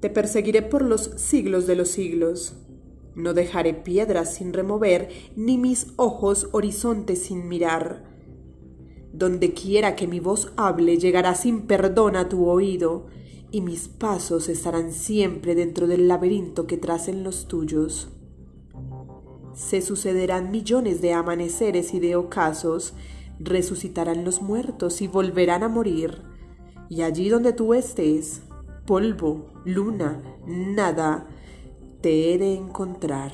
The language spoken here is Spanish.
Te perseguiré por los siglos de los siglos. No dejaré piedras sin remover, ni mis ojos horizontes sin mirar. Donde quiera que mi voz hable, llegará sin perdón a tu oído, y mis pasos estarán siempre dentro del laberinto que tracen los tuyos. Se sucederán millones de amaneceres y de ocasos, resucitarán los muertos y volverán a morir, y allí donde tú estés, polvo, luna, nada, te he de encontrar.